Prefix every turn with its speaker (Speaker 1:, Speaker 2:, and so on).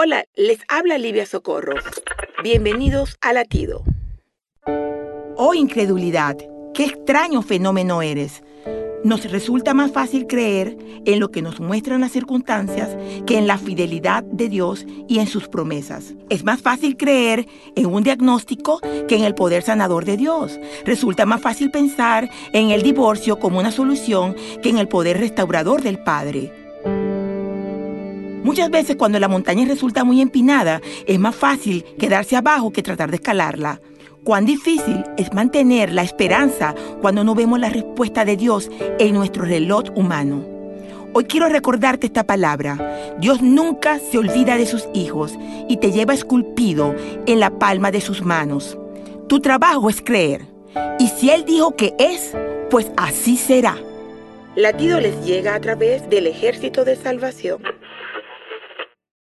Speaker 1: Hola, les habla Livia Socorro. Bienvenidos a Latido.
Speaker 2: Oh incredulidad, qué extraño fenómeno eres. Nos resulta más fácil creer en lo que nos muestran las circunstancias que en la fidelidad de Dios y en sus promesas. Es más fácil creer en un diagnóstico que en el poder sanador de Dios. Resulta más fácil pensar en el divorcio como una solución que en el poder restaurador del Padre. Muchas veces cuando la montaña resulta muy empinada, es más fácil quedarse abajo que tratar de escalarla. Cuán difícil es mantener la esperanza cuando no vemos la respuesta de Dios en nuestro reloj humano. Hoy quiero recordarte esta palabra. Dios nunca se olvida de sus hijos y te lleva esculpido en la palma de sus manos. Tu trabajo es creer. Y si Él dijo que es, pues así será.
Speaker 1: Latido les llega a través del ejército de salvación.